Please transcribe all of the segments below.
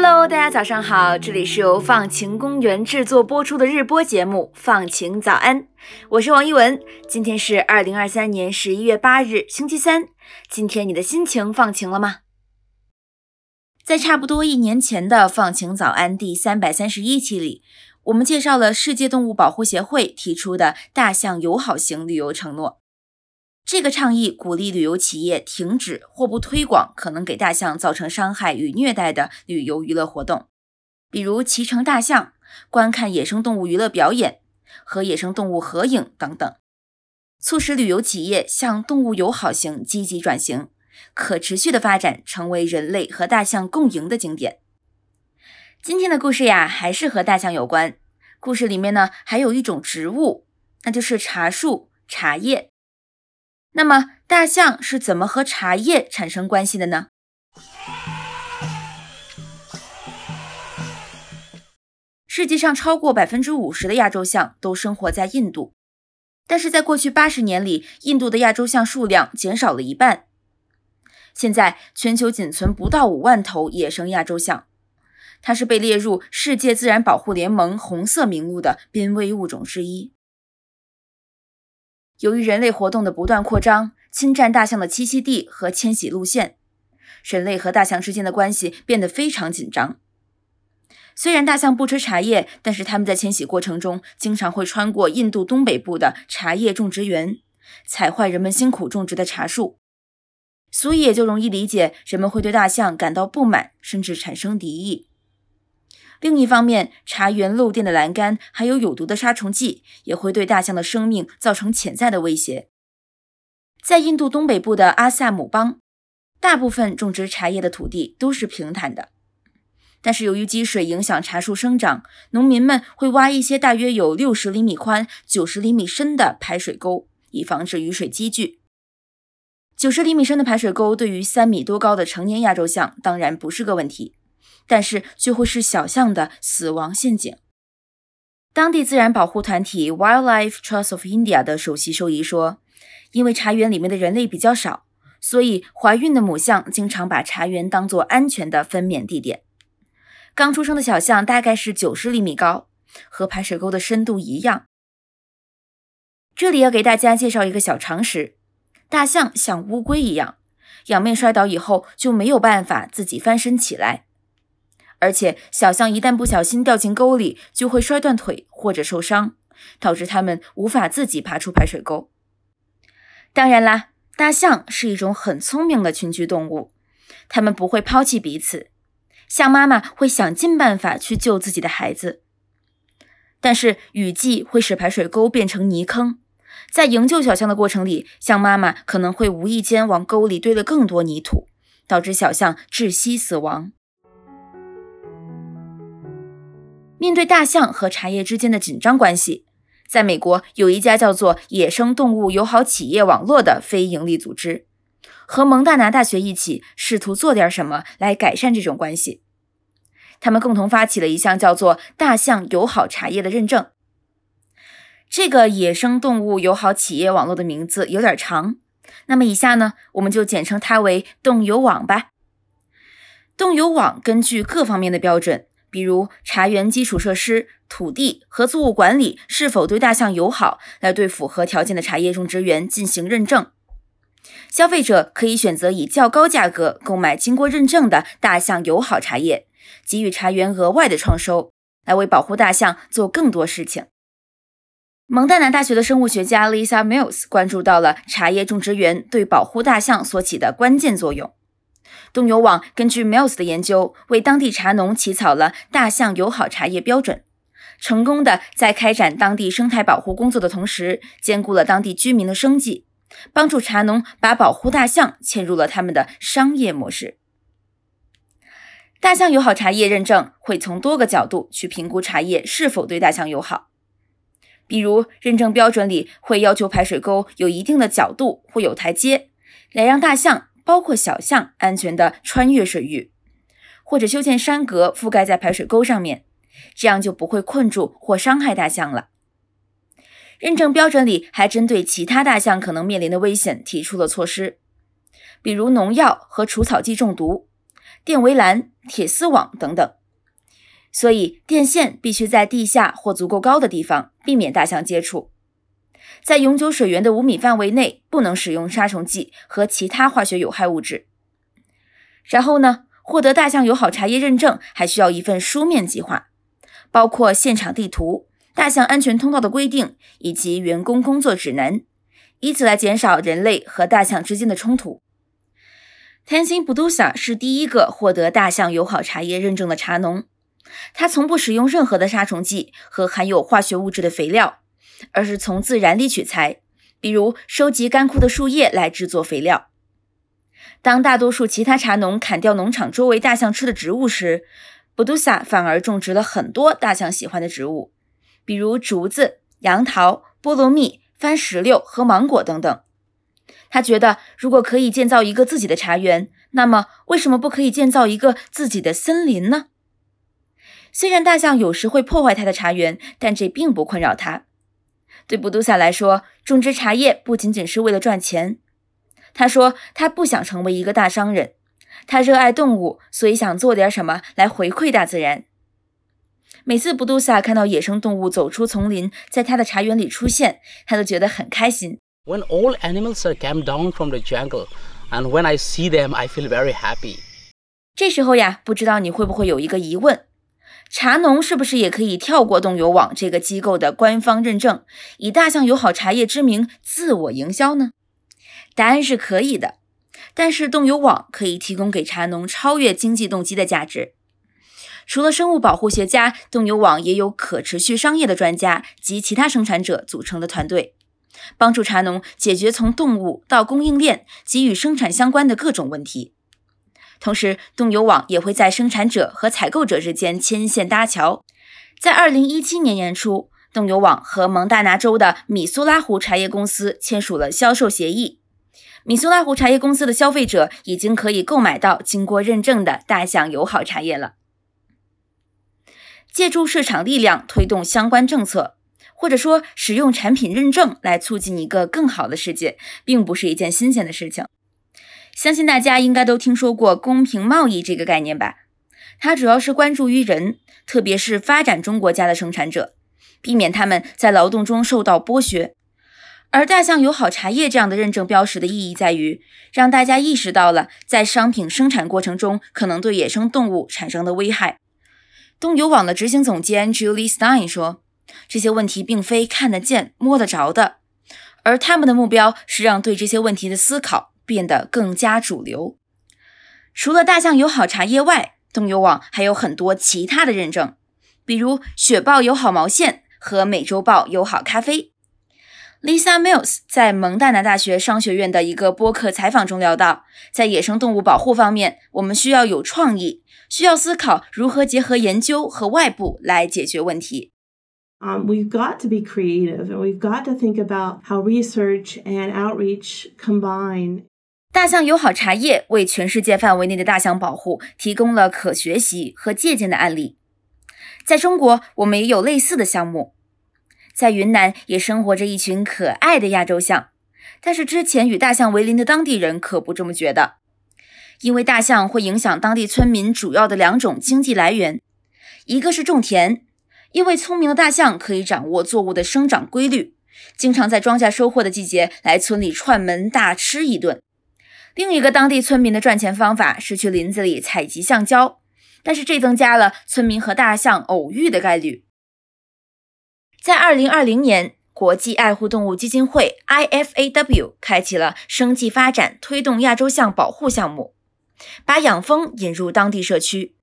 Hello，大家早上好，这里是由放晴公园制作播出的日播节目《放晴早安》，我是王一文。今天是二零二三年十一月八日，星期三。今天你的心情放晴了吗？在差不多一年前的《放晴早安》第三百三十一期里，我们介绍了世界动物保护协会提出的大象友好型旅游承诺。这个倡议鼓励旅游企业停止或不推广可能给大象造成伤害与虐待的旅游娱乐活动，比如骑乘大象、观看野生动物娱乐表演、和野生动物合影等等，促使旅游企业向动物友好型积极转型，可持续的发展成为人类和大象共赢的经典。今天的故事呀，还是和大象有关。故事里面呢，还有一种植物，那就是茶树、茶叶。那么，大象是怎么和茶叶产生关系的呢？世界上超过百分之五十的亚洲象都生活在印度，但是在过去八十年里，印度的亚洲象数量减少了一半。现在，全球仅存不到五万头野生亚洲象，它是被列入世界自然保护联盟红色名录的濒危物种之一。由于人类活动的不断扩张，侵占大象的栖息地和迁徙路线，人类和大象之间的关系变得非常紧张。虽然大象不吃茶叶，但是它们在迁徙过程中经常会穿过印度东北部的茶叶种植园，踩坏人们辛苦种植的茶树，所以也就容易理解人们会对大象感到不满，甚至产生敌意。另一方面，茶园漏电的栏杆还有有毒的杀虫剂，也会对大象的生命造成潜在的威胁。在印度东北部的阿萨姆邦，大部分种植茶叶的土地都是平坦的，但是由于积水影响茶树生长，农民们会挖一些大约有六十厘米宽、九十厘米深的排水沟，以防止雨水积聚。九十厘米深的排水沟对于三米多高的成年亚洲象当然不是个问题。但是却会是小象的死亡陷阱。当地自然保护团体 Wildlife Trust of India 的首席兽医说：“因为茶园里面的人类比较少，所以怀孕的母象经常把茶园当作安全的分娩地点。刚出生的小象大概是九十厘米高，和排水沟的深度一样。”这里要给大家介绍一个小常识：大象像乌龟一样，仰面摔倒以后就没有办法自己翻身起来。而且，小象一旦不小心掉进沟里，就会摔断腿或者受伤，导致它们无法自己爬出排水沟。当然啦，大象是一种很聪明的群居动物，它们不会抛弃彼此，象妈妈会想尽办法去救自己的孩子。但是，雨季会使排水沟变成泥坑，在营救小象的过程里，象妈妈可能会无意间往沟里堆了更多泥土，导致小象窒息死亡。面对大象和茶叶之间的紧张关系，在美国有一家叫做“野生动物友好企业网络”的非营利组织，和蒙大拿大学一起试图做点什么来改善这种关系。他们共同发起了一项叫做“大象友好茶叶”的认证。这个野生动物友好企业网络的名字有点长，那么以下呢，我们就简称它为“动友网”吧。动友网根据各方面的标准。比如茶园基础设施、土地和作物管理是否对大象友好，来对符合条件的茶叶种植园进行认证。消费者可以选择以较高价格购买经过认证的大象友好茶叶，给予茶园额外的创收，来为保护大象做更多事情。蒙大拿大学的生物学家 Lisa Mills 关注到了茶叶种植园对保护大象所起的关键作用。东游网根据 Mills 的研究，为当地茶农起草了大象友好茶叶标准，成功的在开展当地生态保护工作的同时，兼顾了当地居民的生计，帮助茶农把保护大象嵌入了他们的商业模式。大象友好茶叶认证会从多个角度去评估茶叶是否对大象友好，比如认证标准里会要求排水沟有一定的角度或有台阶，来让大象。包括小象安全的穿越水域，或者修建山格覆盖在排水沟上面，这样就不会困住或伤害大象了。认证标准里还针对其他大象可能面临的危险提出了措施，比如农药和除草剂中毒，电围栏、铁丝网等等。所以，电线必须在地下或足够高的地方，避免大象接触。在永久水源的五米范围内，不能使用杀虫剂和其他化学有害物质。然后呢，获得大象友好茶叶认证还需要一份书面计划，包括现场地图、大象安全通道的规定以及员工工作指南，以此来减少人类和大象之间的冲突。Tenzin Budusa 是第一个获得大象友好茶叶认证的茶农。他从不使用任何的杀虫剂和含有化学物质的肥料，而是从自然里取材，比如收集干枯的树叶来制作肥料。当大多数其他茶农砍掉农场周围大象吃的植物时，布杜萨反而种植了很多大象喜欢的植物，比如竹子、杨桃、菠萝蜜、番石榴和芒果等等。他觉得，如果可以建造一个自己的茶园，那么为什么不可以建造一个自己的森林呢？虽然大象有时会破坏他的茶园，但这并不困扰他。对布杜萨来说，种植茶叶不仅仅是为了赚钱。他说，他不想成为一个大商人，他热爱动物，所以想做点什么来回馈大自然。每次布杜萨看到野生动物走出丛林，在他的茶园里出现，他都觉得很开心。When all animals are come down from the jungle, and when I see them, I feel very happy. 这时候呀，不知道你会不会有一个疑问？茶农是不是也可以跳过冻友网这个机构的官方认证，以大象友好茶叶之名自我营销呢？答案是可以的，但是冻友网可以提供给茶农超越经济动机的价值。除了生物保护学家，冻友网也有可持续商业的专家及其他生产者组成的团队，帮助茶农解决从动物到供应链及与生产相关的各种问题。同时，冻友网也会在生产者和采购者之间牵线搭桥。在二零一七年年初，冻友网和蒙大拿州的米苏拉湖茶叶公司签署了销售协议。米苏拉湖茶叶公司的消费者已经可以购买到经过认证的大象友好茶叶了。借助市场力量推动相关政策，或者说使用产品认证来促进一个更好的世界，并不是一件新鲜的事情。相信大家应该都听说过公平贸易这个概念吧？它主要是关注于人，特别是发展中国家的生产者，避免他们在劳动中受到剥削。而大象友好茶叶这样的认证标识的意义在于，让大家意识到了在商品生产过程中可能对野生动物产生的危害。东友网的执行总监 Julie Stein 说：“这些问题并非看得见、摸得着的，而他们的目标是让对这些问题的思考。”变得更加主流。除了大象友好茶叶外，东友网还有很多其他的认证，比如雪豹友好毛线和美洲豹友好咖啡。Lisa Mills 在蒙大拿大学商学院的一个播客采访中聊到，在野生动物保护方面，我们需要有创意，需要思考如何结合研究和外部来解决问题。Um, we've got to be creative and we've got to think about how research and outreach combine. 大象友好茶叶为全世界范围内的大象保护提供了可学习和借鉴的案例。在中国，我们也有类似的项目。在云南也生活着一群可爱的亚洲象，但是之前与大象为邻的当地人可不这么觉得，因为大象会影响当地村民主要的两种经济来源，一个是种田，因为聪明的大象可以掌握作物的生长规律，经常在庄稼收获的季节来村里串门大吃一顿。另一个当地村民的赚钱方法是去林子里采集橡胶，但是这增加了村民和大象偶遇的概率。在二零二零年，国际爱护动物基金会 （IFAW） 开启了生计发展推动亚洲象保护项目，把养蜂引入当地社区。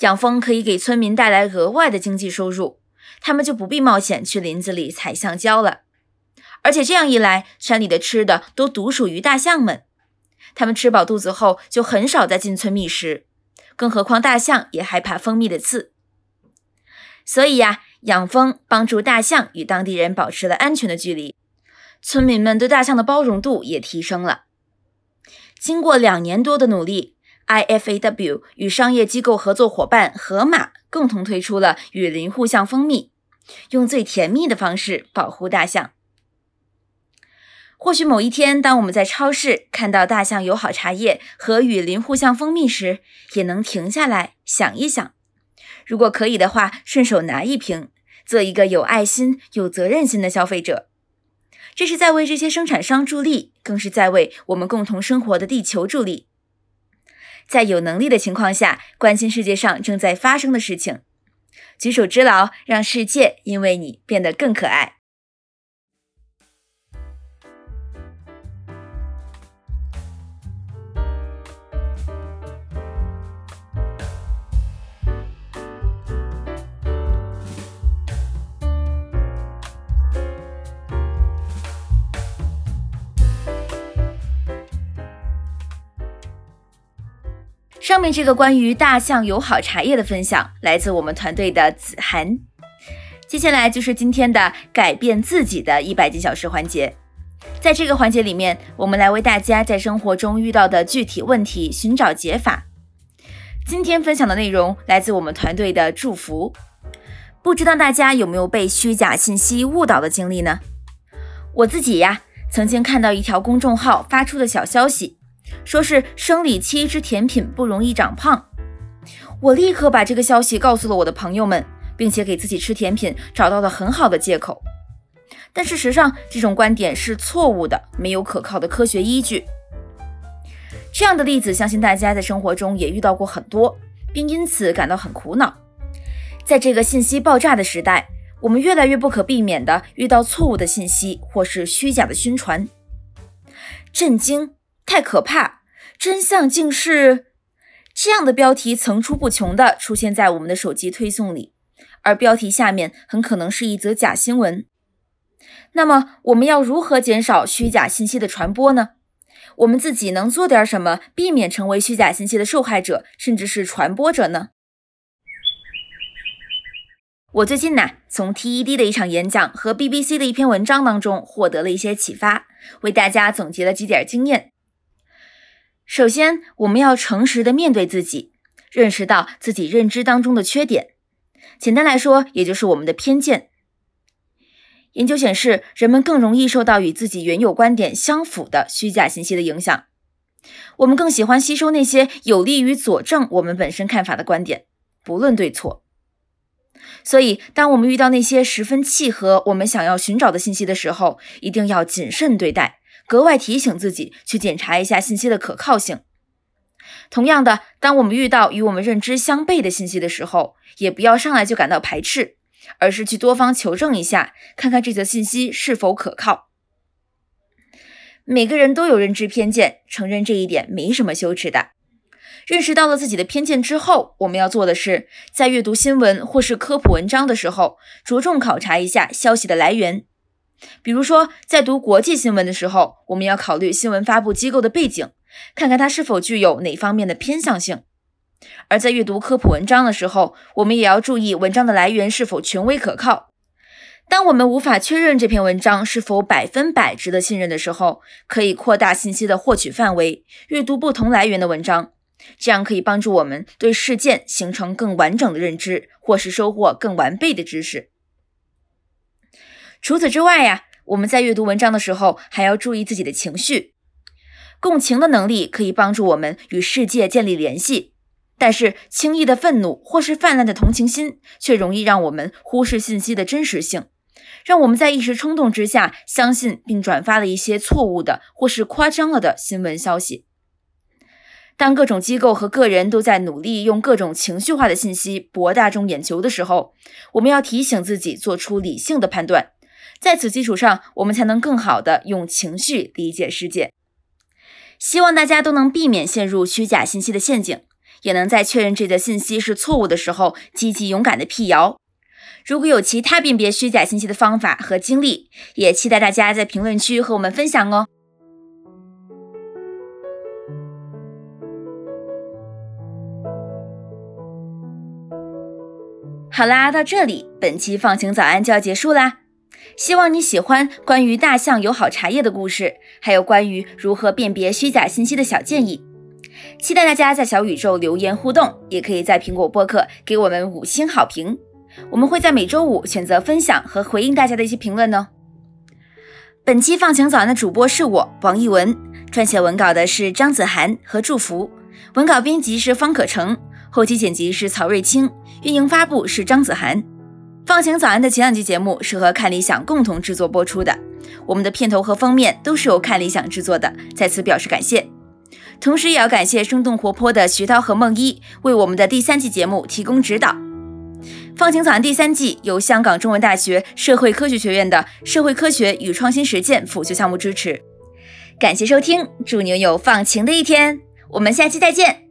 养蜂可以给村民带来额外的经济收入，他们就不必冒险去林子里采橡胶了。而且这样一来，山里的吃的都独属于大象们。他们吃饱肚子后，就很少再进村觅食，更何况大象也害怕蜂蜜的刺。所以呀，养蜂帮助大象与当地人保持了安全的距离，村民们对大象的包容度也提升了。经过两年多的努力，IFAW 与商业机构合作伙伴河马共同推出了雨林护象蜂蜜，用最甜蜜的方式保护大象。或许某一天，当我们在超市看到大象友好茶叶和雨林互相蜂蜜时，也能停下来想一想。如果可以的话，顺手拿一瓶，做一个有爱心、有责任心的消费者。这是在为这些生产商助力，更是在为我们共同生活的地球助力。在有能力的情况下，关心世界上正在发生的事情，举手之劳，让世界因为你变得更可爱。上面这个关于大象友好茶叶的分享，来自我们团队的子涵。接下来就是今天的改变自己的一百件小事环节。在这个环节里面，我们来为大家在生活中遇到的具体问题寻找解法。今天分享的内容来自我们团队的祝福。不知道大家有没有被虚假信息误导的经历呢？我自己呀，曾经看到一条公众号发出的小消息。说是生理期吃甜品不容易长胖，我立刻把这个消息告诉了我的朋友们，并且给自己吃甜品找到了很好的借口。但事实上，这种观点是错误的，没有可靠的科学依据。这样的例子，相信大家在生活中也遇到过很多，并因此感到很苦恼。在这个信息爆炸的时代，我们越来越不可避免地遇到错误的信息或是虚假的宣传，震惊。太可怕！真相竟是这样的标题层出不穷地出现在我们的手机推送里，而标题下面很可能是一则假新闻。那么，我们要如何减少虚假信息的传播呢？我们自己能做点什么，避免成为虚假信息的受害者，甚至是传播者呢？我最近呢，从 TED 的一场演讲和 BBC 的一篇文章当中获得了一些启发，为大家总结了几点经验。首先，我们要诚实的面对自己，认识到自己认知当中的缺点。简单来说，也就是我们的偏见。研究显示，人们更容易受到与自己原有观点相符的虚假信息的影响。我们更喜欢吸收那些有利于佐证我们本身看法的观点，不论对错。所以，当我们遇到那些十分契合我们想要寻找的信息的时候，一定要谨慎对待。格外提醒自己去检查一下信息的可靠性。同样的，当我们遇到与我们认知相悖的信息的时候，也不要上来就感到排斥，而是去多方求证一下，看看这则信息是否可靠。每个人都有认知偏见，承认这一点没什么羞耻的。认识到了自己的偏见之后，我们要做的是，在阅读新闻或是科普文章的时候，着重考察一下消息的来源。比如说，在读国际新闻的时候，我们要考虑新闻发布机构的背景，看看它是否具有哪方面的偏向性；而在阅读科普文章的时候，我们也要注意文章的来源是否权威可靠。当我们无法确认这篇文章是否百分百值得信任的时候，可以扩大信息的获取范围，阅读不同来源的文章，这样可以帮助我们对事件形成更完整的认知，或是收获更完备的知识。除此之外呀，我们在阅读文章的时候还要注意自己的情绪。共情的能力可以帮助我们与世界建立联系，但是轻易的愤怒或是泛滥的同情心却容易让我们忽视信息的真实性，让我们在一时冲动之下相信并转发了一些错误的或是夸张了的新闻消息。当各种机构和个人都在努力用各种情绪化的信息博大众眼球的时候，我们要提醒自己做出理性的判断。在此基础上，我们才能更好的用情绪理解世界。希望大家都能避免陷入虚假信息的陷阱，也能在确认这则信息是错误的时候，积极勇敢的辟谣。如果有其他辨别虚假信息的方法和经历，也期待大家在评论区和我们分享哦。好啦，到这里，本期放晴早安就要结束啦。希望你喜欢关于大象友好茶叶的故事，还有关于如何辨别虚假信息的小建议。期待大家在小宇宙留言互动，也可以在苹果播客给我们五星好评。我们会在每周五选择分享和回应大家的一些评论哦。本期放晴早安的主播是我王一文，撰写文稿的是张子涵和祝福，文稿编辑是方可成，后期剪辑是曹瑞清，运营发布是张子涵。放晴早安的前两期节目是和看理想共同制作播出的，我们的片头和封面都是由看理想制作的，在此表示感谢。同时也要感谢生动活泼的徐涛和梦一为我们的第三季节目提供指导。放晴早安第三季由香港中文大学社会科学学院的社会科学与创新实践辅修项目支持。感谢收听，祝你有放晴的一天。我们下期再见。